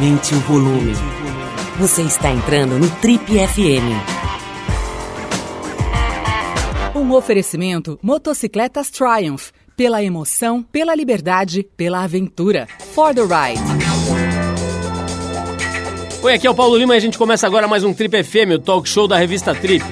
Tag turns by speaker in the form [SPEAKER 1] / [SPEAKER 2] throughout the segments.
[SPEAKER 1] Aumente o volume. Você está entrando no Trip FM.
[SPEAKER 2] Um oferecimento Motocicletas Triumph. Pela emoção, pela liberdade, pela aventura. For the ride.
[SPEAKER 3] Oi, aqui é o Paulo Lima e a gente começa agora mais um Trip FM, o talk show da revista Trip.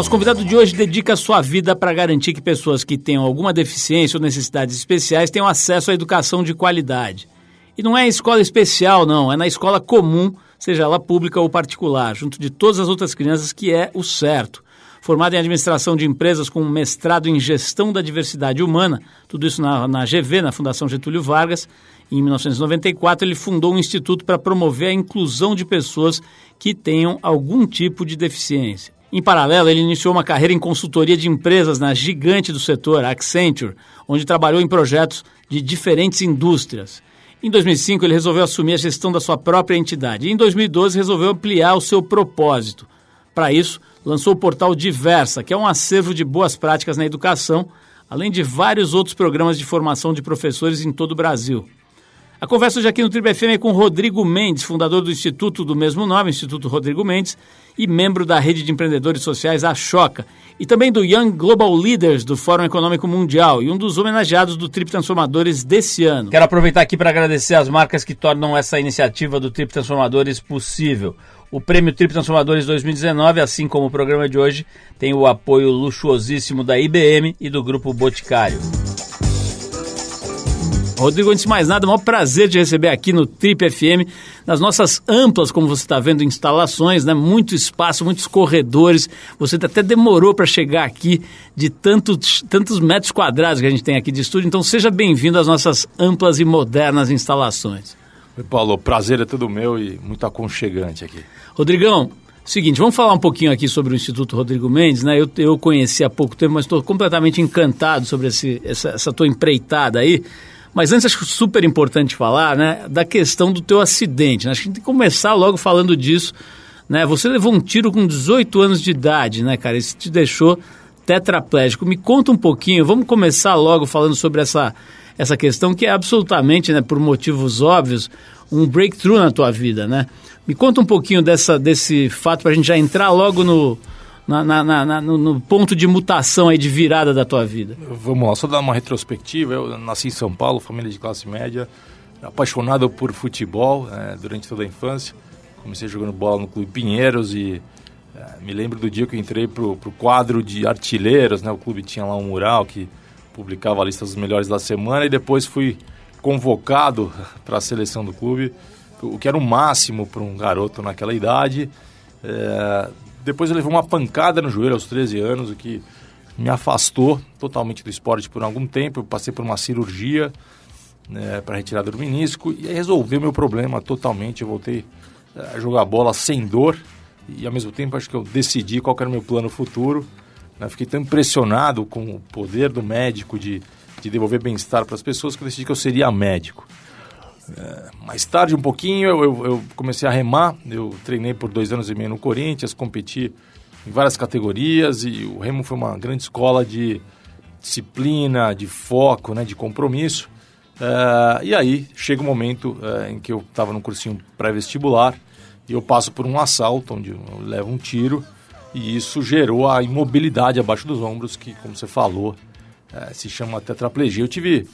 [SPEAKER 3] Nosso convidado de hoje dedica sua vida para garantir que pessoas que tenham alguma deficiência ou necessidades especiais tenham acesso à educação de qualidade. E não é escola especial, não, é na escola comum, seja ela pública ou particular, junto de todas as outras crianças, que é o certo. Formado em administração de empresas com mestrado em gestão da diversidade humana, tudo isso na, na GV, na Fundação Getúlio Vargas, em 1994 ele fundou um instituto para promover a inclusão de pessoas que tenham algum tipo de deficiência. Em paralelo, ele iniciou uma carreira em consultoria de empresas na gigante do setor, Accenture, onde trabalhou em projetos de diferentes indústrias. Em 2005, ele resolveu assumir a gestão da sua própria entidade. E em 2012, resolveu ampliar o seu propósito. Para isso, lançou o portal Diversa, que é um acervo de boas práticas na educação, além de vários outros programas de formação de professores em todo o Brasil. A conversa hoje aqui no Tribo FM é com Rodrigo Mendes, fundador do Instituto do mesmo nome, Instituto Rodrigo Mendes, e membro da rede de empreendedores sociais A Choca, e também do Young Global Leaders do Fórum Econômico Mundial e um dos homenageados do Trip Transformadores desse ano. Quero aproveitar aqui para agradecer as marcas que tornam essa iniciativa do Trip Transformadores possível. O Prêmio Trip Transformadores 2019, assim como o programa de hoje, tem o apoio luxuosíssimo da IBM e do Grupo Boticário. Rodrigo, antes de mais nada, é um maior prazer de receber aqui no Trip FM, nas nossas amplas, como você está vendo, instalações, né? Muito espaço, muitos corredores. Você até demorou para chegar aqui de tantos, tantos metros quadrados que a gente tem aqui de estúdio. Então, seja bem-vindo às nossas amplas e modernas instalações.
[SPEAKER 4] Oi, Paulo, prazer é todo meu e muito aconchegante aqui.
[SPEAKER 3] Rodrigão, seguinte, vamos falar um pouquinho aqui sobre o Instituto Rodrigo Mendes, né? Eu, eu conheci há pouco tempo, mas estou completamente encantado sobre esse, essa, essa tua empreitada aí. Mas antes, acho super importante falar né, da questão do teu acidente. Né? Acho que tem que começar logo falando disso. Né? Você levou um tiro com 18 anos de idade, né, cara? Isso te deixou tetraplégico. Me conta um pouquinho, vamos começar logo falando sobre essa, essa questão que é absolutamente, né, por motivos óbvios, um breakthrough na tua vida, né? Me conta um pouquinho dessa, desse fato para a gente já entrar logo no, na, na, na, no, ponto de mutação aí, de virada da tua vida?
[SPEAKER 4] Vamos lá, só dar uma retrospectiva. Eu nasci em São Paulo, família de classe média, apaixonado por futebol é, durante toda a infância. Comecei jogando bola no Clube Pinheiros e é, me lembro do dia que eu entrei para o quadro de artilheiros, né? O clube tinha lá um mural que publicava a lista dos melhores da semana e depois fui convocado para a seleção do clube, o que era o máximo para um garoto naquela idade. É, depois eu levei uma pancada no joelho aos 13 anos, o que me afastou totalmente do esporte por algum tempo. Eu passei por uma cirurgia né, para retirada do menisco e aí resolveu meu problema totalmente. Eu voltei eh, a jogar bola sem dor e ao mesmo tempo acho que eu decidi qual era o meu plano futuro. Né? Fiquei tão impressionado com o poder do médico de, de devolver bem-estar para as pessoas que eu decidi que eu seria médico. É, mais tarde, um pouquinho, eu, eu, eu, comecei a remar. Eu treinei por dois anos e meio no Corinthians, competi em várias categorias e o remo foi uma grande escola de disciplina, de foco, né, de compromisso. É, e aí chega o um momento é, em que eu estava no cursinho pré-vestibular e eu passo por um assalto onde eu levo um tiro e isso gerou a imobilidade abaixo dos ombros que, como você falou, é, se chama tetraplegia. Eu tive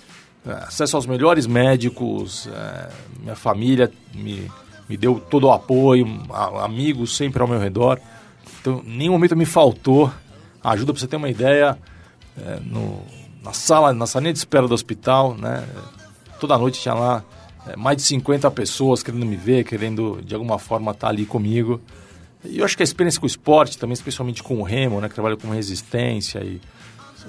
[SPEAKER 4] acesso aos melhores médicos, é, minha família me, me deu todo o apoio, amigos sempre ao meu redor. Então, nenhum momento me faltou ajuda para você ter uma ideia. É, no, na sala, na salinha de espera do hospital, né? Toda noite tinha lá é, mais de 50 pessoas querendo me ver, querendo de alguma forma estar ali comigo. E eu acho que a experiência com o esporte, também especialmente com o remo, né? Que trabalha com resistência e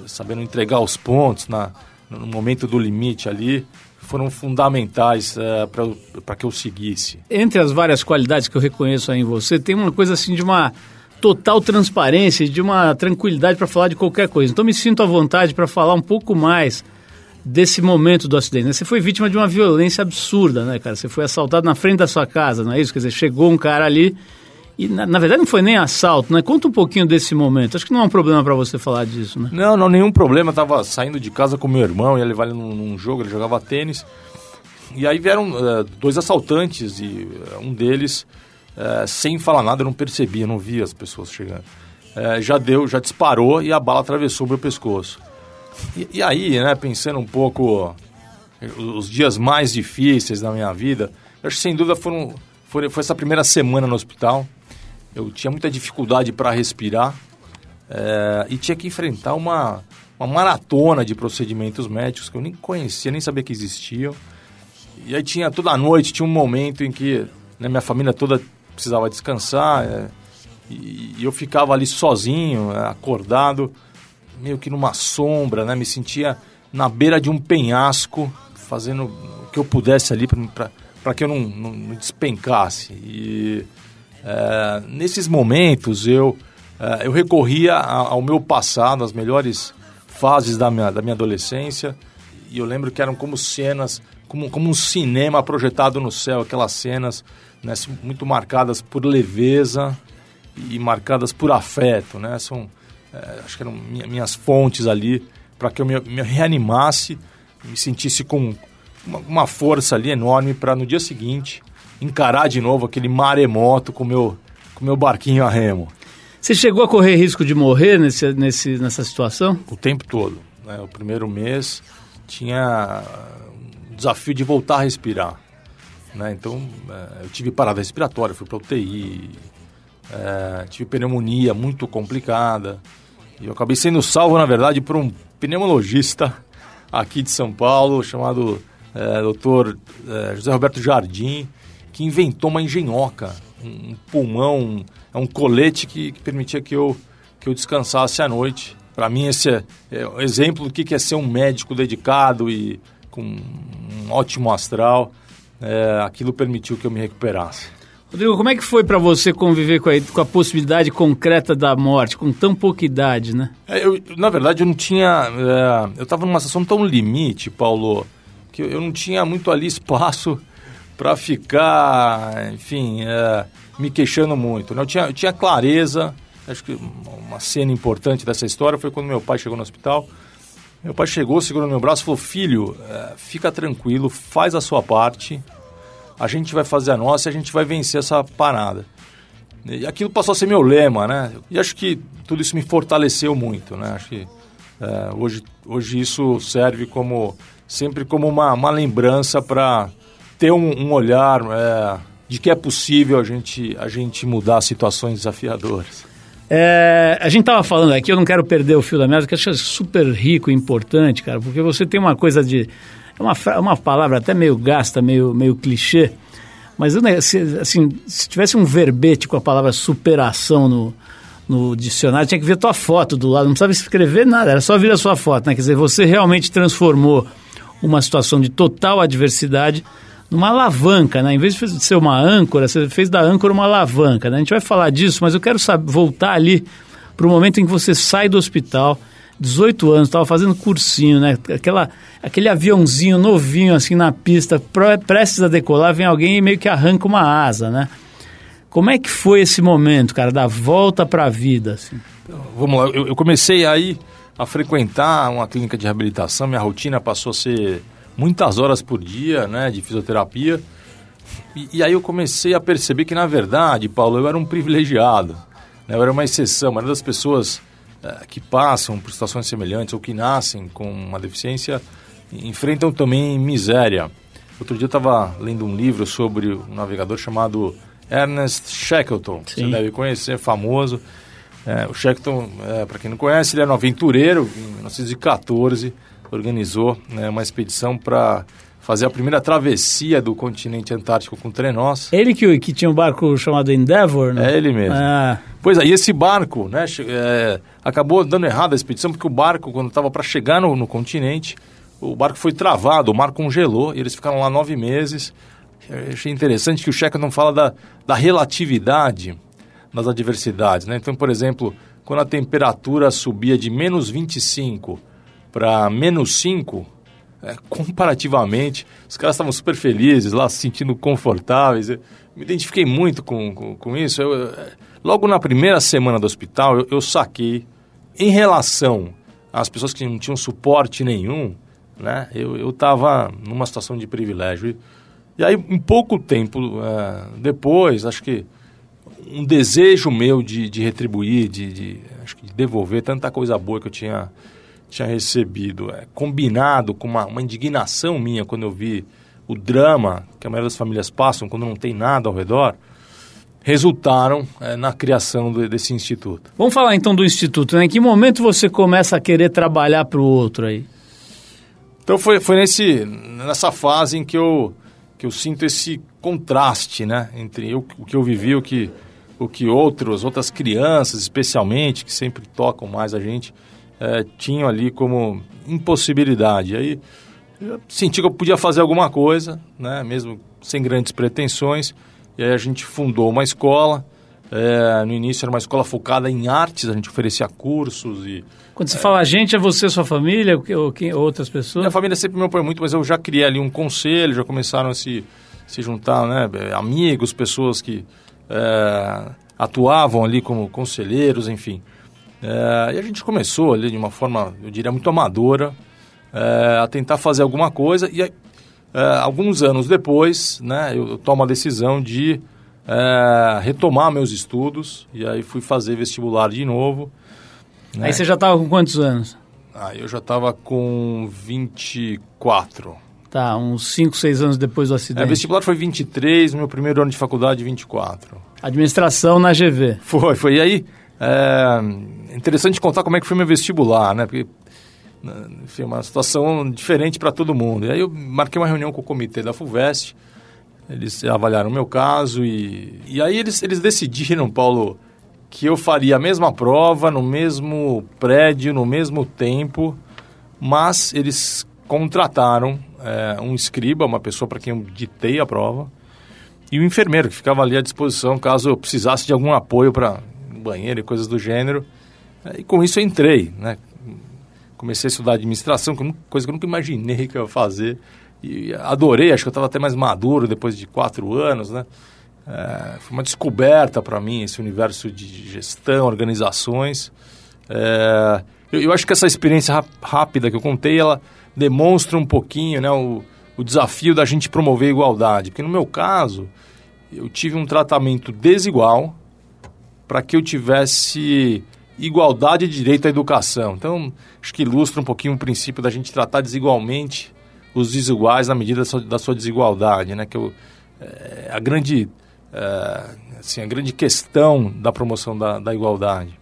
[SPEAKER 4] sabendo entregar os pontos na, no momento do limite ali, foram fundamentais uh, eh, para que eu seguisse.
[SPEAKER 3] Entre as várias qualidades que eu reconheço aí em você, tem uma coisa assim de uma total transparência, de uma tranquilidade para falar de qualquer coisa. Então me sinto à vontade para falar um pouco mais desse momento do acidente. Né? Você foi vítima de uma violência absurda, né, cara? Você foi assaltado na frente da sua casa, não é isso? Quer dizer, chegou um cara ali e, na, na, verdade, não foi nem assalto, né? Conta um pouquinho desse momento. Acho que não é um problema para você falar disso, né?
[SPEAKER 4] Não, não, nenhum problema. Eu tava saindo de casa com meu irmão, ia levar ele num, num jogo, ele jogava tênis. E aí vieram uh, dois assaltantes e uh, um deles, uh, sem falar nada, eu não percebia, não via as pessoas chegando. já deu, já disparou e a bala atravessou meu pescoço. E, e aí, né, pensando um pouco os dias mais difíceis da minha vida, acho que sem dúvida foram, foi, foi essa primeira semana no hospital. Eu tinha muita dificuldade para respirar e tinha que enfrentar uma, uma maratona de procedimentos médicos que eu nem conhecia, nem sabia que existiam. E aí tinha toda noite, tinha um momento em que né, minha família toda precisava descansar é, e, e, eu ficava ali sozinho, é, acordado, meio que numa sombra, né? Me sentia na beira de um penhasco, fazendo o que eu pudesse ali para que eu não, não, não despencasse. E é, nesses momentos eu, é, eu recorria ao meu passado, às melhores fases da minha, da minha adolescência, e eu lembro que eram como cenas como, como um cinema projetado no céu, aquelas cenas né, muito marcadas por leveza e marcadas por afeto, né? São, é, acho que eram minhas fontes ali para que eu me, me, reanimasse, me sentisse com uma, uma força ali enorme para no dia seguinte encarar de novo aquele maremoto com meu com meu barquinho a remo.
[SPEAKER 3] Você chegou a correr risco de morrer nesse, nesse, nessa situação?
[SPEAKER 4] O tempo todo. Né? O primeiro mês tinha desafio de voltar a respirar. Né? Então, é, eu tive parada respiratória, fui para UTI, é, tive pneumonia muito complicada. E eu acabei sendo salvo, na verdade, por um pneumologista aqui de São Paulo, chamado é, Dr. É, José Roberto Jardim, que inventou uma engenhoca, um pulmão, um, é um colete que, que, permitia que eu, que eu descansasse à noite. Para mim, esse é, é o exemplo do que é ser um médico dedicado e com um ótimo astral. É, aquilo permitiu que eu me recuperasse.
[SPEAKER 3] Rodrigo, como é que foi para você conviver com a, com a, possibilidade concreta da morte, com tão pouca idade, né?
[SPEAKER 4] É, eu, na verdade, eu não tinha... É, eu estava numa situação tão limite, Paulo, que eu, eu não tinha muito ali espaço para ficar, enfim, é, me queixando muito. Né? Eu, tinha, eu tinha clareza, acho que uma cena importante dessa história foi quando meu pai chegou no hospital meu pai chegou, segurou meu braço e falou: Filho, é, fica tranquilo, faz a sua parte, a gente vai fazer a nossa e a gente vai vencer essa parada. E aquilo passou a ser meu lema, né? E acho que tudo isso me fortaleceu muito, né? Acho que é, hoje, hoje isso serve como sempre como uma, uma lembrança para ter um, um olhar é, de que é possível a gente, a gente mudar situações desafiadoras.
[SPEAKER 3] É, a gente estava falando aqui, eu não quero perder o fio da meada, que acho super rico e importante, cara, porque você tem uma coisa de. É uma, uma palavra até meio gasta, meio, meio clichê, mas assim, se tivesse um verbete com a palavra superação no, no dicionário, tinha que ver tua foto do lado, não precisava escrever nada, era só vir a sua foto, né? Quer dizer, você realmente transformou uma situação de total adversidade numa alavanca, né? Em vez de ser uma âncora, você fez da âncora uma alavanca, né? A gente vai falar disso, mas eu quero saber, voltar ali para o momento em que você sai do hospital, 18 anos, estava fazendo cursinho, né? Aquela, aquele aviãozinho novinho assim na pista, prestes a decolar, vem alguém e meio que arranca uma asa, né? Como é que foi esse momento, cara, da volta para a vida? Assim?
[SPEAKER 4] Vamos lá, eu, eu comecei aí a frequentar uma clínica de reabilitação, minha rotina passou a ser muitas horas por dia né, de fisioterapia. E, e, aí eu comecei a perceber que, na verdade, Paulo, eu era um privilegiado. Né? Eu era uma exceção. A maioria das pessoas é, que passam por situações semelhantes ou que nascem com uma deficiência enfrentam também miséria. Outro dia eu estava lendo um livro sobre um navegador chamado Ernest Shackleton. Sim. Você deve conhecer, famoso. É, o Shackleton, é, para quem não conhece, ele era um aventureiro em 1914 organizou né, uma expedição para fazer a primeira travessia do continente antártico com trenós.
[SPEAKER 3] Ele que, que tinha um barco chamado Endeavour, né?
[SPEAKER 4] É ele mesmo. Ah. Pois aí, esse barco, né, é, acabou dando errado a expedição, porque o barco, quando estava para chegar no, no, continente, o barco foi travado, o mar congelou, e eles ficaram lá nove meses. Eu achei interessante que o Checa não fala da, da relatividade das adversidades, né? Então, por exemplo, quando a temperatura subia de menos 25 para menos 5, é, comparativamente, os caras estavam super felizes lá, se sentindo confortáveis. Eu me identifiquei muito com, com, com isso. Eu, é, logo na primeira semana do hospital, eu, saquei, em relação às pessoas que não tinham suporte nenhum, né? Eu estava numa situação de privilégio. E, e aí, um pouco tempo é, depois, acho que um desejo meu de, de retribuir, de, de, acho que de devolver tanta coisa boa que eu tinha, tinha recebido, é, combinado com uma, uma indignação minha quando eu vi o drama que a maioria das famílias passam quando não tem nada ao redor, resultaram é, na criação do, desse instituto.
[SPEAKER 3] Vamos falar então do instituto, né? Em que momento você começa a querer trabalhar para o outro aí?
[SPEAKER 4] Então foi, foi nesse, nessa fase em que eu, que eu sinto esse contraste, né? Entre eu, o que eu vivi, o que, o que outros, outras crianças especialmente, que sempre tocam mais a gente, é, tinham ali como impossibilidade. Aí eu senti que eu podia fazer alguma coisa, né? Mesmo sem grandes pretensões. E aí a gente fundou uma escola. É, no início era uma escola focada em artes, a gente oferecia cursos e...
[SPEAKER 3] Quando você é, fala a gente, é você, sua família ou, quem, outras pessoas?
[SPEAKER 4] Minha família sempre me apoia muito, mas eu já criei ali um conselho, já começaram a se, se juntar, né? Amigos, pessoas que é, atuavam ali como conselheiros, enfim. É, e a gente começou ali de uma forma, eu diria, muito amadora, é, a tentar fazer alguma coisa. E é, alguns anos depois, né, eu, eu tomo a decisão de é, retomar meus estudos. E aí fui fazer vestibular de novo.
[SPEAKER 3] Né? Aí você já estava com quantos anos?
[SPEAKER 4] Aí eu já estava com 24.
[SPEAKER 3] Tá, uns 5, 6 anos depois do acidente. É,
[SPEAKER 4] vestibular foi 23, meu primeiro ano de faculdade 24.
[SPEAKER 3] Administração na GV.
[SPEAKER 4] Foi, foi. E aí, é interessante contar como é que foi meu vestibular, né? Porque enfim, uma situação diferente para todo mundo. E aí eu marquei uma reunião com o comitê da FUVEST, eles avaliaram o meu caso e, e aí eles, eles decidiram, Paulo, que eu faria a mesma prova, no mesmo prédio, no mesmo tempo, mas eles contrataram é, um escriba, uma pessoa para quem eu ditei a prova, e o um enfermeiro que ficava ali à disposição caso eu precisasse de algum apoio para banheiro e coisas do gênero. E com isso eu entrei, né? comecei a estudar administração, coisa que eu nunca imaginei que eu ia fazer. E adorei, acho que eu estava até mais maduro depois de quatro anos, né? É, foi uma descoberta para mim esse universo de gestão, organizações. É, eu, eu, acho que essa experiência rápida que eu contei, ela demonstra um pouquinho né, o, o desafio da gente promover a igualdade. Porque no meu caso, eu tive um tratamento desigual para que eu tivesse igualdade de direito à educação. Então, acho que ilustra um pouquinho o princípio da gente tratar desigualmente os desiguais na medida da sua, da sua desigualdade, né? Que eu, é, a grande é, assim, a grande questão da promoção da, da igualdade.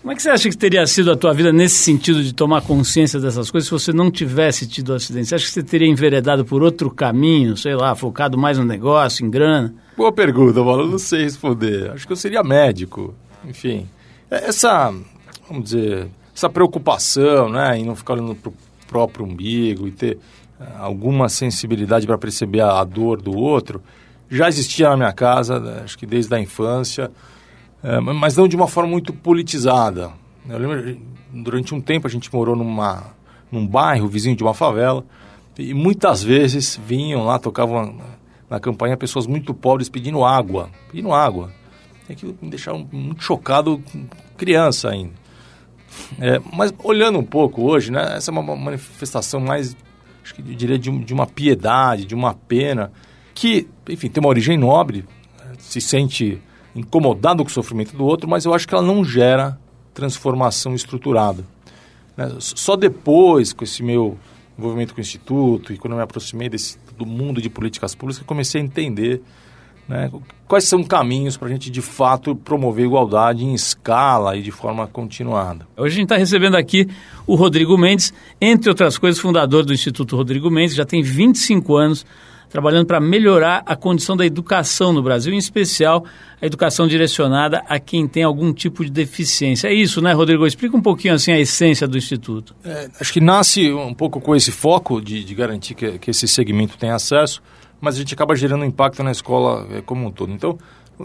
[SPEAKER 3] Como é que você acha que teria sido a tua vida nesse sentido de tomar consciência dessas coisas se você não tivesse tido acidente? Você acha que você teria enveredado por outro caminho, sei lá, focado mais no negócio, em grana?
[SPEAKER 4] Boa pergunta. Eu não sei responder. Acho que eu seria médico. Enfim, essa, vamos dizer, essa preocupação, né, em não ficar olhando para o próprio umbigo e ter uh, alguma sensibilidade para perceber a, dor do outro, já existia na minha casa, né, acho que desde a infância, uh, mas não de uma forma muito politizada. Eu lembro, durante um tempo a gente morou numa, num bairro vizinho de uma favela e muitas vezes vinham lá, tocavam na campanha pessoas muito pobres pedindo água, pedindo água. Aquilo me deixava muito chocado, criança ainda. É, mas olhando um pouco hoje, né, essa é uma manifestação mais, acho que eu diria, de, de uma piedade, de uma pena, que, enfim, tem uma origem nobre, se sente incomodado com o sofrimento do outro, mas eu acho que ela não gera transformação estruturada. Né? Só depois, com esse meu envolvimento com o Instituto e quando eu me aproximei desse, do mundo de políticas públicas, que comecei a entender né? Quais são caminhos para a gente, de fato, promover igualdade em escala e de forma continuada?
[SPEAKER 3] Hoje a gente está recebendo aqui o Rodrigo Mendes, entre outras coisas, fundador do Instituto Rodrigo Mendes, já tem 25 anos trabalhando para melhorar a condição da educação no Brasil, em especial a educação direcionada a quem tem algum tipo de deficiência. É isso, né, Rodrigo? Explica um pouquinho assim a essência do Instituto.
[SPEAKER 4] É, acho que nasce um pouco com esse foco de, de garantir que, que esse segmento tenha acesso mas a gente acaba gerando impacto na escola é, como um todo. Então,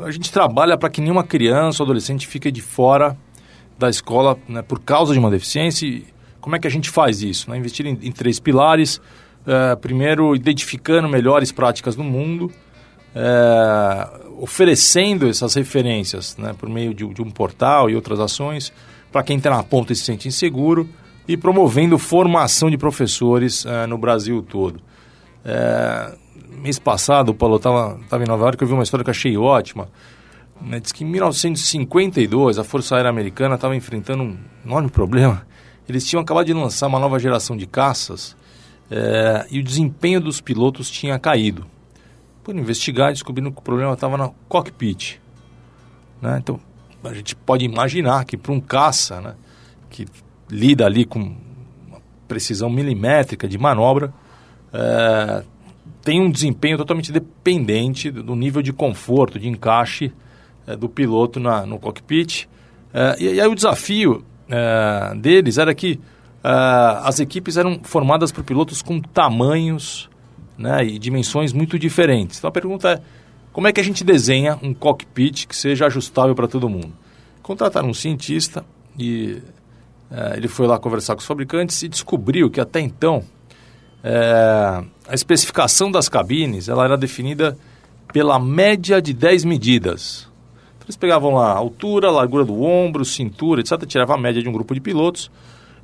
[SPEAKER 4] a gente trabalha para que nenhuma criança ou adolescente fique de fora da escola né, por causa de uma deficiência. E como é que a gente faz isso? Né? Investir em, em três pilares. É, primeiro, identificando melhores práticas no mundo, é, oferecendo essas referências né, por meio de, de, um portal e outras ações para quem está na ponta e se sente inseguro. e promovendo formação de professores uh, no Brasil todo. É, mês passado, Paulo, estava tava em Nova York, eu vi uma história que eu achei ótima. Né? Diz que em 1952 a Força Aérea Americana estava enfrentando um enorme problema. Eles tinham acabado de lançar uma nova geração de caças é, e o desempenho dos pilotos tinha caído. Por investigar, descobrindo que o problema estava no cockpit. Né? Então, a gente pode imaginar que para um caça, né, que lida ali com uma precisão milimétrica de manobra, é, tem um desempenho totalmente dependente do nível de conforto, de encaixe é, do piloto na, no cockpit. É, e, e, aí o desafio é, deles era que as equipes eram formadas por pilotos com tamanhos né, e dimensões muito diferentes. Então a pergunta é, como é que a gente desenha um cockpit que seja ajustável para todo mundo? Contrataram um cientista e ele foi lá conversar com os fabricantes e descobriu que até então é, a especificação das cabines ela era definida pela média de 10 medidas. Então, eles pegavam lá a altura, a largura do ombro, cintura, etc. Tirava a média de um grupo de pilotos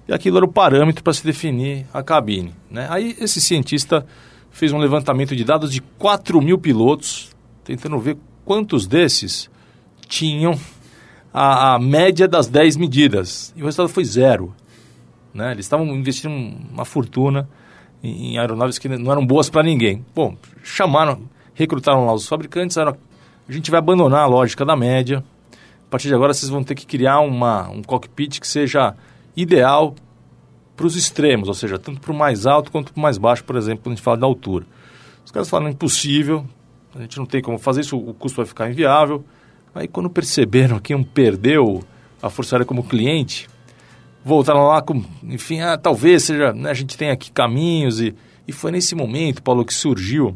[SPEAKER 4] e aquilo era o parâmetro para se definir a cabine. Né? Aí esse cientista fez um levantamento de dados de 4 mil pilotos, tentando ver quantos desses tinham a, a média das 10 medidas. E o resultado foi zero. Né? Eles estavam investindo uma fortuna em, aeronaves que não eram boas para ninguém. Bom, chamaram, recrutaram lá os fabricantes, a gente vai abandonar a lógica da média. A partir de agora vocês vão ter que criar uma, um cockpit que seja ideal para os extremos, ou seja, tanto para o mais alto quanto para o mais baixo, por exemplo, quando a gente fala da altura. Os caras falaram impossível, a gente não tem como fazer isso, o custo vai ficar inviável. Aí quando perceberam que iam perder a Força Aérea como cliente, voltaram lá com, enfim, ah, talvez seja, né, a gente tem aqui caminhos e, e foi nesse momento, Paulo, que surgiu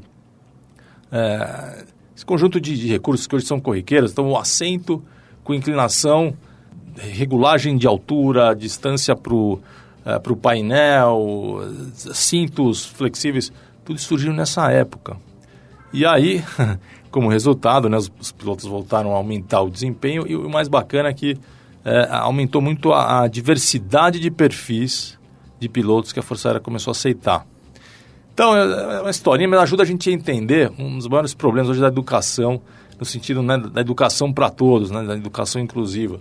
[SPEAKER 4] é, esse conjunto de, de, recursos que hoje são corriqueiros, então o assento com inclinação, regulagem de altura, distância para o é, painel, cintos flexíveis, tudo surgiu nessa época. E aí, como resultado, né, os, os, pilotos voltaram a aumentar o desempenho e o mais bacana é que é, aumentou muito a, a, diversidade de perfis de pilotos que a Força Aérea começou a aceitar. Então, é, é uma historinha, mas ajuda a gente a entender um dos maiores problemas hoje da educação, no sentido né, da educação para todos, né, da educação inclusiva.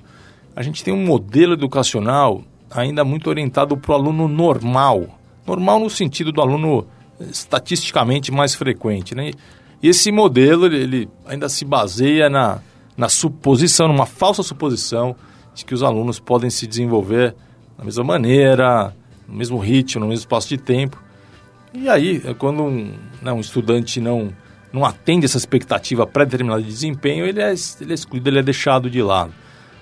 [SPEAKER 4] A gente tem um modelo educacional ainda muito orientado para o aluno normal. Normal no sentido do aluno estatisticamente mais frequente. Né? E esse modelo ele ainda se baseia na, na suposição, numa falsa suposição de que os alunos podem se desenvolver da mesma maneira, no mesmo ritmo, no mesmo espaço de tempo. E aí, é quando um, né, um estudante não, não atende essa expectativa pré-determinada de desempenho, ele é, ele é excluído, ele é deixado de lado.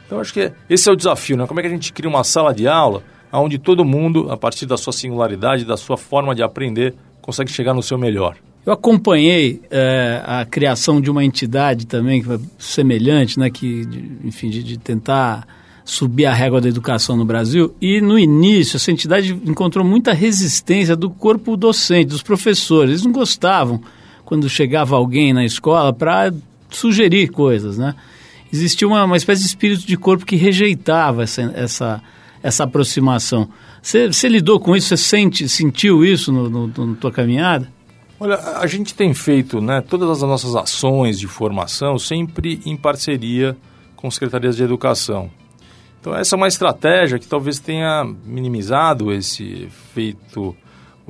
[SPEAKER 4] Então, acho que esse é o desafio, né? Como é que a gente cria uma sala de aula onde todo mundo, a partir da sua singularidade, da sua forma de aprender, consegue chegar no seu melhor?
[SPEAKER 3] Eu acompanhei é, a criação de uma entidade também semelhante, né, que, de, enfim, de, de, tentar subir a régua da educação no Brasil. E no início essa entidade encontrou muita resistência do corpo docente, dos professores. Eles não gostavam quando chegava alguém na escola para sugerir coisas, né? Existia uma, uma espécie de espírito de corpo que rejeitava essa, essa, essa aproximação. Você lidou com isso? Você sente, sentiu isso no, no, no, tua caminhada?
[SPEAKER 4] Olha, a gente tem feito né, todas as nossas ações de formação sempre em parceria com secretarias de educação. Então, essa é uma estratégia que talvez tenha minimizado esse efeito,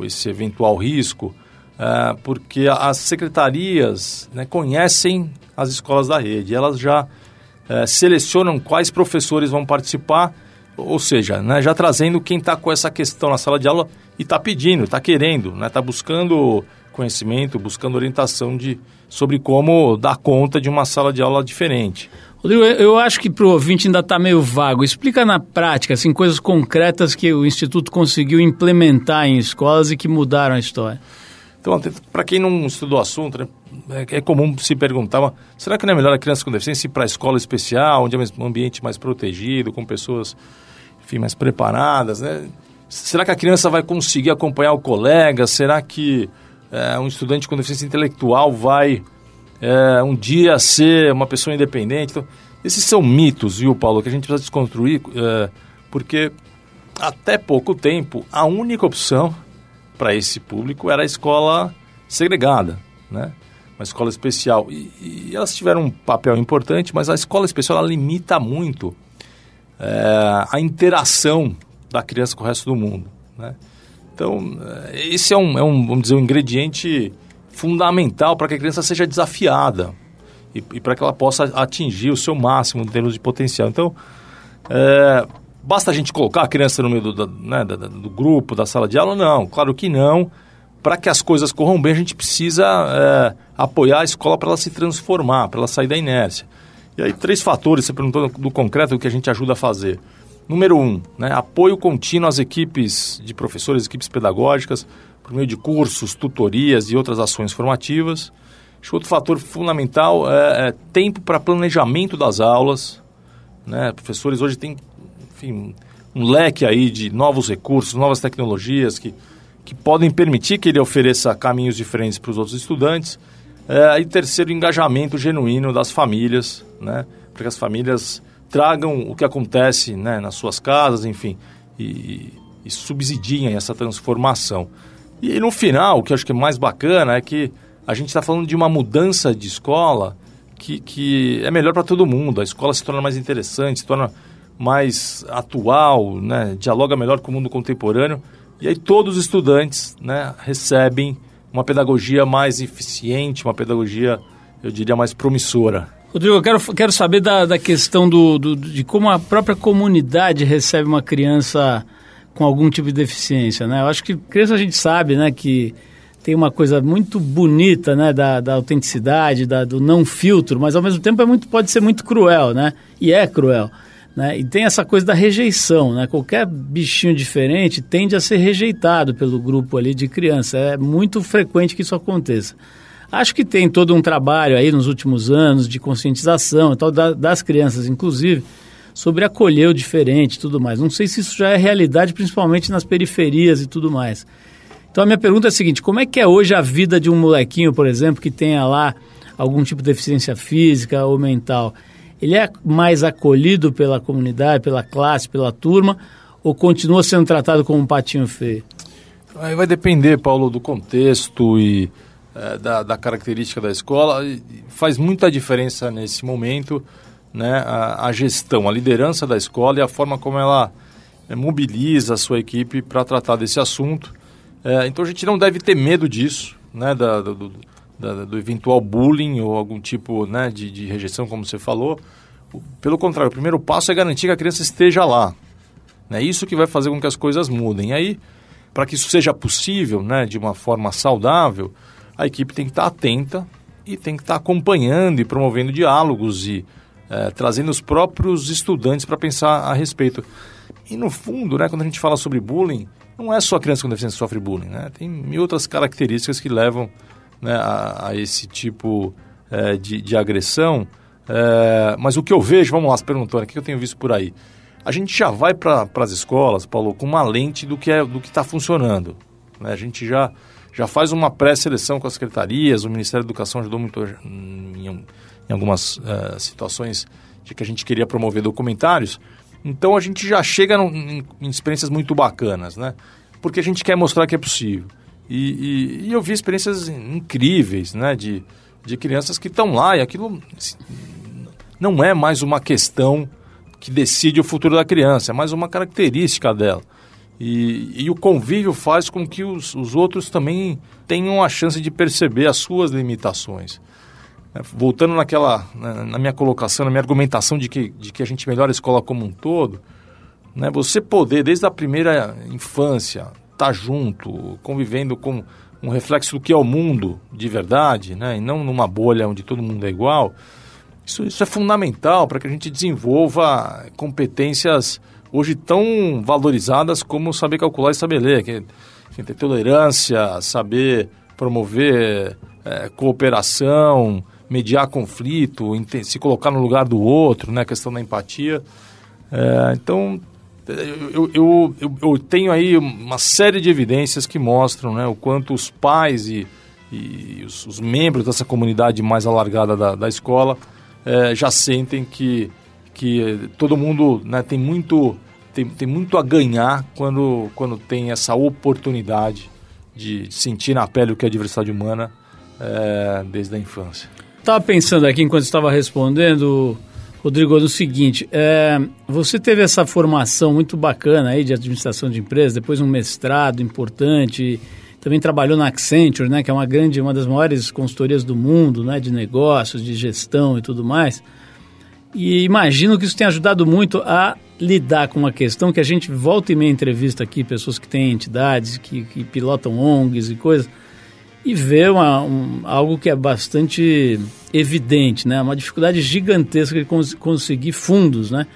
[SPEAKER 4] esse eventual risco, uh, porque as secretarias né, conhecem as escolas da rede, elas já uh, selecionam quais professores vão participar, ou seja, né, já trazendo quem está com essa questão na sala de aula e está pedindo, está querendo, está né, tá buscando conhecimento, buscando orientação de, sobre como dar conta de uma sala de aula diferente.
[SPEAKER 3] Rodrigo, eu acho que para o ouvinte ainda está meio vago. Explica na prática, assim, coisas concretas que o Instituto conseguiu implementar em escolas e que mudaram a história.
[SPEAKER 4] Então, para quem não estudou o assunto, né, é, é comum se perguntar, será que não é melhor a criança com deficiência ir para a escola especial, onde é um ambiente mais protegido, com pessoas enfim, mais preparadas, né? Será que a criança vai conseguir acompanhar o colega? Será que é, um estudante com deficiência intelectual vai é, um dia ser uma pessoa independente. Então, esses são mitos, viu, Paulo, que a gente precisa desconstruir, é, porque até pouco tempo, a única opção para esse público era a escola segregada, né? uma escola especial. E, e, elas tiveram um papel importante, mas a escola especial limita muito é, a interação da criança com o resto do mundo. Né? Então, eh, esse é um, é um, vamos dizer, um ingrediente fundamental para que a criança seja desafiada e, e para que ela possa atingir o seu máximo em termos de potencial. Então, é, basta a gente colocar a criança no meio do, né, do, do grupo, da sala de aula? Não, claro que não. Para que as coisas corram bem, a gente precisa é, apoiar a escola para ela se transformar, para ela sair da inércia. E aí, três fatores, você perguntou do concreto, o que a gente ajuda a fazer. Número um, né, apoio contínuo às equipes de professores, equipes pedagógicas, por meio de cursos, tutorias e outras ações formativas. Outro fator fundamental é, é tempo para planejamento das aulas. Né? Professores hoje têm enfim, um leque aí de novos recursos, novas tecnologias que, que podem permitir que ele ofereça caminhos diferentes para os outros estudantes. É, e terceiro, engajamento genuíno das famílias, né? para que as famílias tragam o que acontece né, nas suas casas, enfim, e, e subsidiem essa transformação. E no final, o que eu acho que é mais bacana é que a gente está falando de uma mudança de escola que, que é melhor para todo mundo. A escola se torna mais interessante, se torna mais atual, né? dialoga melhor com o mundo contemporâneo. E aí todos os estudantes né, recebem uma pedagogia mais eficiente, uma pedagogia, eu diria, mais promissora.
[SPEAKER 3] Rodrigo, eu quero, quero saber da, da questão do, do, de como a própria comunidade recebe uma criança com algum tipo de deficiência, né? Eu acho que criança a gente sabe, né, que tem uma coisa muito bonita, né, da, da autenticidade, da, do não filtro, mas ao mesmo tempo é muito, pode ser muito cruel, né? E é cruel. Né? E tem essa coisa da rejeição, né? Qualquer bichinho diferente tende a ser rejeitado pelo grupo ali de criança. É muito frequente que isso aconteça. Acho que tem todo um trabalho aí nos últimos anos de conscientização, tal, das crianças, inclusive, sobre acolher o diferente e tudo mais. Não sei se isso já é realidade, principalmente nas periferias e tudo mais. Então a minha pergunta é a seguinte: como é que é hoje a vida de um molequinho, por exemplo, que tenha lá algum tipo de deficiência física ou mental? Ele é mais acolhido pela comunidade, pela classe, pela turma, ou continua sendo tratado como um patinho feio?
[SPEAKER 4] Aí vai depender, Paulo, do contexto e é, da, da, característica da escola. Faz muita diferença nesse momento né, a, a, gestão, a liderança da escola e a forma como ela é, mobiliza a sua equipe para tratar desse assunto. É, então a gente não deve ter medo disso, né, da, do, da, do eventual bullying ou algum tipo né, de, de rejeição, como você falou. Pelo contrário, o primeiro passo é garantir que a criança esteja lá. É né, isso que vai fazer com que as coisas mudem. E aí, para que isso seja possível, né, de uma forma saudável, a equipe tem que estar atenta e tem que estar acompanhando e promovendo diálogos e é, trazendo os próprios estudantes para pensar a respeito. E no fundo, né, quando a gente fala sobre bullying, não é só a criança com deficiência que sofre bullying, né? Tem mil outras características que levam né, a, a, esse tipo é, de, de, agressão. É, mas o que eu vejo, vamos lá, se perguntando, o que eu tenho visto por aí? A gente já vai para as escolas, Paulo, com uma lente do que é, está funcionando. Né? A gente já, já faz uma pré-seleção com as secretarias, o Ministério da Educação ajudou muito em, em algumas uh, situações de que a gente queria promover documentários. Então a gente já chega em, em, experiências muito bacanas, né? Porque a gente quer mostrar que é possível. E, e, e eu vi experiências incríveis, né? De, de crianças que estão lá e aquilo não é mais uma questão que decide o futuro da criança, é mais uma característica dela. E, e o convívio faz com que os, os outros também tenham a chance de perceber as suas limitações. É, voltando naquela, né, na minha colocação, na minha argumentação de que, de que a gente melhora a escola como um todo, né, você poder, desde a primeira infância, estar tá junto, convivendo com um reflexo do que é o mundo de verdade, né, e não numa bolha onde todo mundo é igual, isso, isso é fundamental para que a gente desenvolva competências hoje tão valorizadas como saber calcular e saber ler, que, enfim, ter tolerância, saber promover é, cooperação, mediar conflito, se colocar no lugar do outro, né? A questão da empatia. É, então, eu, eu, eu, eu, tenho aí uma série de evidências que mostram né, o quanto os pais e, e os, os, membros dessa comunidade mais alargada da, da escola é, já sentem que, que todo mundo né, tem muito tem, tem muito a ganhar quando, quando tem essa oportunidade de sentir na pele o que é a diversidade humana é, desde a infância.
[SPEAKER 3] Estava pensando aqui enquanto estava respondendo, Rodrigo, no seguinte: é, você teve essa formação muito bacana aí de administração de empresas, depois um mestrado importante, também trabalhou na Accenture, né, que é uma grande, uma das maiores consultorias do mundo, né, de negócios, de gestão e tudo mais. E imagino que isso tenha ajudado muito a lidar com uma questão que a gente volta e meia entrevista aqui, pessoas que têm entidades, que, que pilotam ONGs e coisas, e vê uma, um, algo que é bastante evidente, né? Uma dificuldade gigantesca de cons conseguir fundos, né?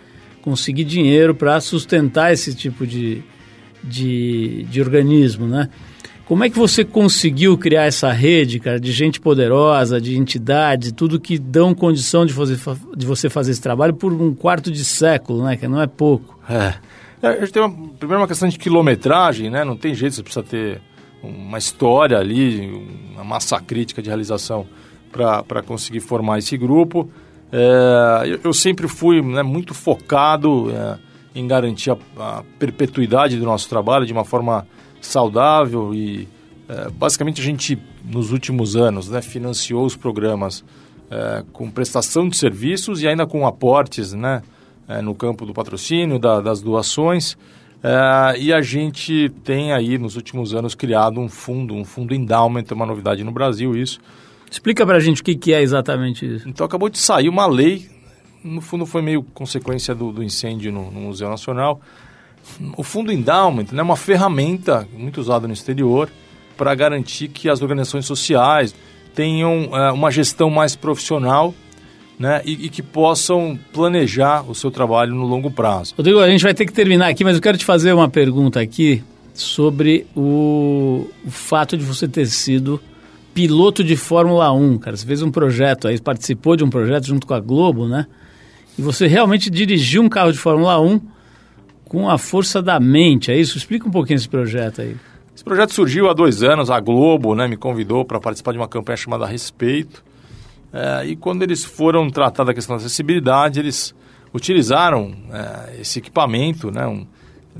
[SPEAKER 3] Conseguir dinheiro para sustentar esse tipo de, de, de organismo, né? Como é que você conseguiu criar essa rede, cara, de gente poderosa, de entidades, tudo que dão condição de, fazer, de você fazer esse trabalho por um quarto de século, né? Que não é pouco.
[SPEAKER 4] É. é a gente tem uma, primeiro uma questão de quilometragem, né? Não tem jeito, você precisa ter uma história ali, uma massa crítica de realização para conseguir formar esse grupo. É, eu, eu, sempre fui né, muito focado é, em garantir a, a perpetuidade do nosso trabalho de uma forma saudável e é, basicamente a gente nos últimos anos né, financiou os programas é, com prestação de serviços e ainda com aportes né, é, no campo do patrocínio, da, das doações. É, e a gente tem aí nos últimos anos criado um fundo, um fundo endowment, é uma novidade no Brasil isso.
[SPEAKER 3] Explica para a gente o que, que é exatamente isso.
[SPEAKER 4] Então acabou de sair uma lei, no fundo foi meio consequência do, do incêndio no, no Museu Nacional, o fundo endowment é uma ferramenta muito usada no exterior para garantir que as organizações sociais tenham é, uma gestão mais profissional né, e, e, que possam planejar o seu trabalho no longo prazo.
[SPEAKER 3] Rodrigo, a gente vai ter que terminar aqui, mas eu quero te fazer uma pergunta aqui sobre o, o fato de você ter sido piloto de Fórmula 1, cara. Você fez um projeto aí, participou de um projeto junto com a Globo, né? E você realmente dirigiu um carro de Fórmula 1 com a força da mente, é isso? Explica um pouquinho esse projeto aí.
[SPEAKER 4] Esse projeto surgiu há dois anos, a Globo né, me convidou para participar de uma campanha chamada Respeito. É, e quando eles foram tratar da questão da acessibilidade, eles utilizaram é, esse equipamento, né, um,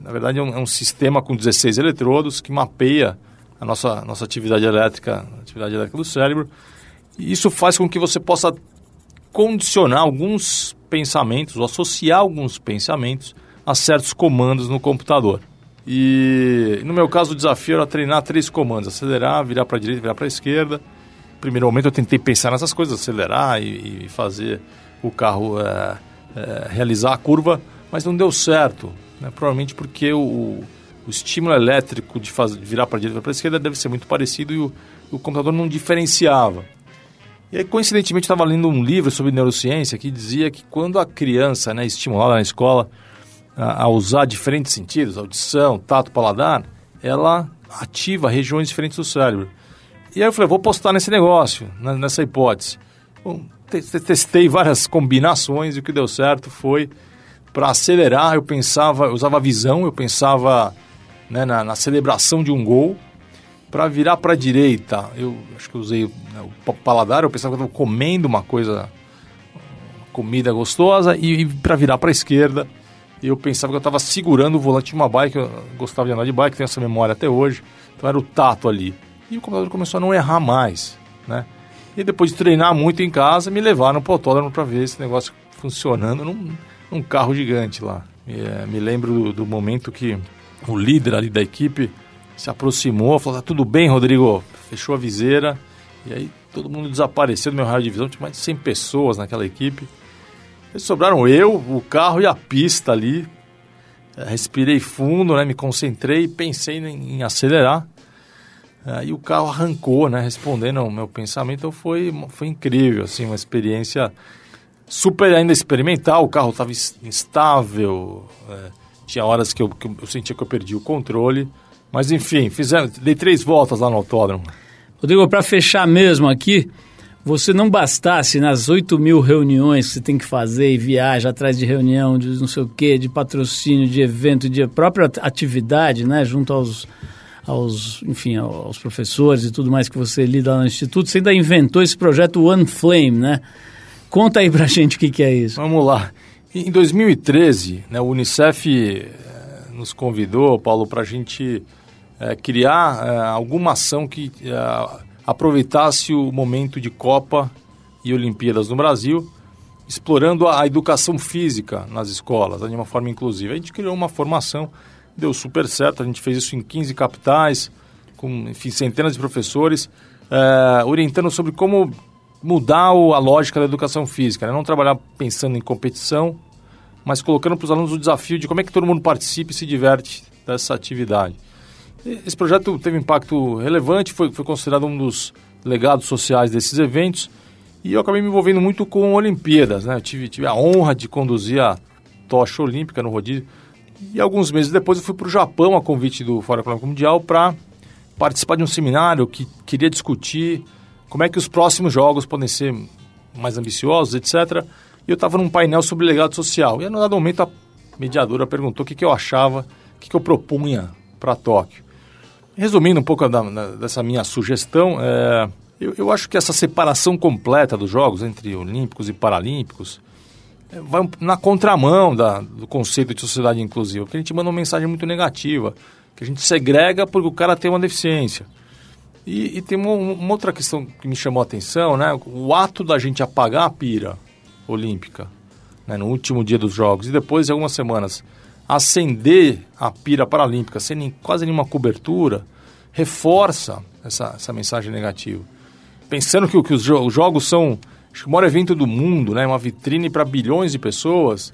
[SPEAKER 4] na verdade é um, é um, sistema com 16 eletrodos que mapeia a nossa, nossa atividade elétrica, atividade elétrica do cérebro. E isso faz com que você possa condicionar alguns pensamentos, ou associar alguns pensamentos a certos comandos no computador. E no meu caso o desafio era treinar três comandos: acelerar, virar para a direita, virar para a esquerda. Primeiro momento eu tentei pensar nessas coisas, acelerar e, e fazer o carro é, é, realizar a curva, mas não deu certo. Né? Provavelmente porque o, o estímulo elétrico de, de virar para a direita e para a esquerda deve ser muito parecido e o, o computador não diferenciava. E aí, coincidentemente, estava lendo um livro sobre neurociência que dizia que quando a criança, né, estimulada na escola, a, a usar diferentes sentidos, audição, tato, paladar, ela ativa regiões diferentes do cérebro. E aí eu falei, vou postar nesse negócio, nessa hipótese. Bom, testei várias combinações e o que deu certo foi para acelerar, eu pensava, eu usava visão, eu pensava né, na, na, celebração de um gol. Para virar para a direita, eu acho que usei né, o paladar, eu pensava que eu estava comendo uma coisa, comida gostosa, e, e para virar para a esquerda, eu pensava que eu estava segurando o volante de uma bike, eu gostava de andar de bike, tenho essa memória até hoje, então era o tato ali. E o computador começou a não errar mais, né? E depois de treinar muito em casa, me levaram para o autódromo para ver esse negócio funcionando num, num carro gigante lá. E, é, me lembro do, do, momento que o líder ali da equipe se aproximou, falou, tá tudo bem, Rodrigo? Fechou a viseira, e aí todo mundo desapareceu do meu raio de visão, tinha mais de 100 pessoas naquela equipe. Sobraram eu, o carro e a pista ali. Respirei fundo, né? Me concentrei, pensei em, em acelerar. Aí o carro arrancou, né? Respondendo ao meu pensamento, então foi, foi incrível, assim, uma experiência super ainda experimental. O carro estava instável, é, tinha horas que eu, que eu sentia que eu perdi o controle. Mas enfim, fizemos, dei três voltas lá no autódromo.
[SPEAKER 3] Rodrigo, para fechar mesmo aqui, você não bastasse nas 8 mil reuniões que você tem que fazer e viaja atrás de reunião, de não sei o quê, de patrocínio, de evento, de própria atividade, né, junto aos, aos, enfim, aos professores e tudo mais que você lida lá no Instituto, você ainda inventou esse projeto One Flame, né? Conta aí pra gente o que, que é isso.
[SPEAKER 4] Vamos lá. Em 2013, né, o Unicef nos convidou, Paulo, para a gente é, criar é, alguma ação que é, aproveitasse o momento de Copa e Olimpíadas no Brasil, explorando a, a educação física nas escolas, né, de uma forma inclusiva. A gente criou uma formação, deu super certo, a gente fez isso em 15 capitais, com enfim, centenas de professores, é, orientando sobre como mudar a lógica da educação física, né? não trabalhar pensando em competição, mas colocando para os alunos o desafio de como é que todo mundo participa e se diverte dessa atividade. Esse projeto teve impacto relevante, foi, foi considerado um dos legados sociais desses eventos e eu acabei me envolvendo muito com Olimpíadas. Né? Eu tive, tive a honra de conduzir a tocha olímpica no rodízio e alguns meses depois eu fui para o Japão a convite do Fórum Econômico Mundial para participar de um seminário que queria discutir como é que os próximos jogos podem ser mais ambiciosos, etc. E eu estava num painel sobre legado social. E, a dado momento, a mediadora perguntou o que, que eu achava, o que, que eu propunha para Tóquio. Resumindo um pouco da, da, dessa minha sugestão, é, eu, eu, acho que essa separação completa dos jogos entre olímpicos e paralímpicos vai na contramão da, do conceito de sociedade inclusiva, porque a gente manda uma mensagem muito negativa, que a gente segrega porque o cara tem uma deficiência. E, e tem uma, uma, outra questão que me chamou a atenção, né? O ato da gente apagar a pira olímpica né, no último dia dos jogos e depois de algumas semanas acender a pira paralímpica sem quase nenhuma cobertura, reforça essa, essa mensagem negativa. Pensando que, que os, jo os jogos são o maior evento do mundo, né, uma vitrine para bilhões de pessoas,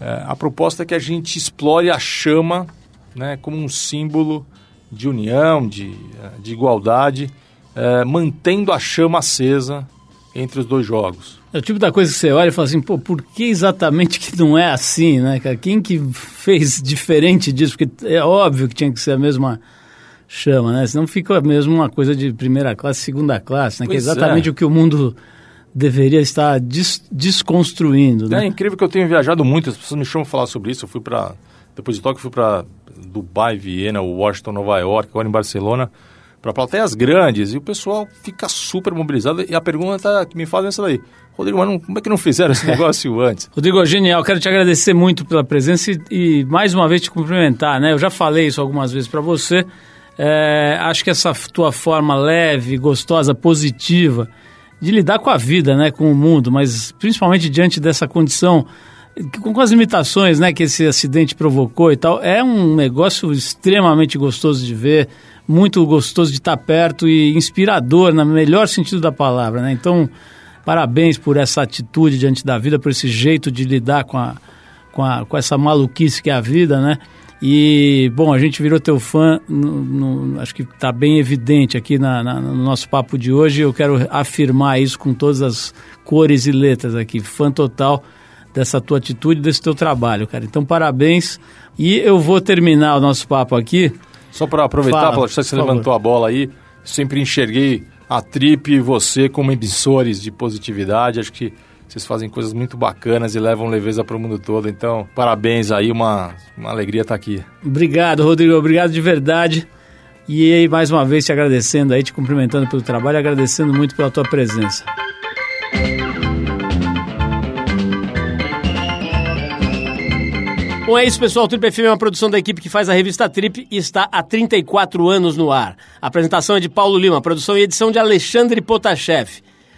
[SPEAKER 4] é, a proposta é que a gente explore a chama né, como um símbolo de união, de, de igualdade, é, mantendo a chama acesa entre os dois jogos.
[SPEAKER 3] É o tipo da coisa que você olha e fala assim, pô, por que exatamente que não é assim, né, cara? Quem que fez diferente disso? Porque é óbvio que tinha que ser a mesma chama, né? Senão fica mesmo uma coisa de primeira classe, segunda classe, né? que é exatamente é. o que o mundo deveria estar des desconstruindo, né?
[SPEAKER 4] É incrível que eu tenho viajado muito, as pessoas me chamam para falar sobre isso. Eu fui para, depois de Tóquio, fui para Dubai, Viena, Washington, Nova York, agora em Barcelona para plateias grandes e o pessoal fica super mobilizado. E a pergunta que me fazem é essa daí. Rodrigo, mas não, como é que não fizeram esse negócio antes?
[SPEAKER 3] Rodrigo, genial. Quero te agradecer muito pela presença e, e mais uma vez te cumprimentar. Né? Eu já falei isso algumas vezes para você. É, acho que essa tua forma leve, gostosa, positiva de lidar com a vida, né, com o mundo, mas principalmente diante dessa condição com as limitações né, que esse acidente provocou e tal, é um negócio extremamente gostoso de ver, muito gostoso de estar perto e inspirador, no melhor sentido da palavra. Né? Então, parabéns por essa atitude diante da vida, por esse jeito de lidar com, a, com, a, com essa maluquice que é a vida, né? E, bom, a gente virou teu fã, no, no, acho que está bem evidente aqui na, na, no nosso papo de hoje. Eu quero afirmar isso com todas as cores e letras aqui. Fã total dessa tua atitude, desse teu trabalho, cara. Então, parabéns. E eu vou terminar o nosso papo aqui.
[SPEAKER 4] Só para aproveitar, Fala, você levantou a bola aí, sempre enxerguei a Trip e você como emissores de positividade. Acho que vocês fazem coisas muito bacanas e levam leveza para o mundo todo. Então, parabéns aí, uma, uma alegria estar aqui.
[SPEAKER 3] Obrigado, Rodrigo. Obrigado de verdade. E aí, mais uma vez, te agradecendo aí, te cumprimentando pelo trabalho, agradecendo muito pela tua presença. Bom, é isso, pessoal. O Trip FM é uma produção da equipe que faz a revista Trip e está há 34 anos no ar. A apresentação é de Paulo Lima, produção e edição de Alexandre Potashev.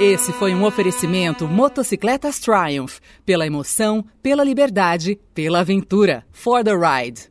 [SPEAKER 2] Esse foi um oferecimento Motocicletas Triumph. Pela emoção, pela liberdade, pela aventura. For the ride.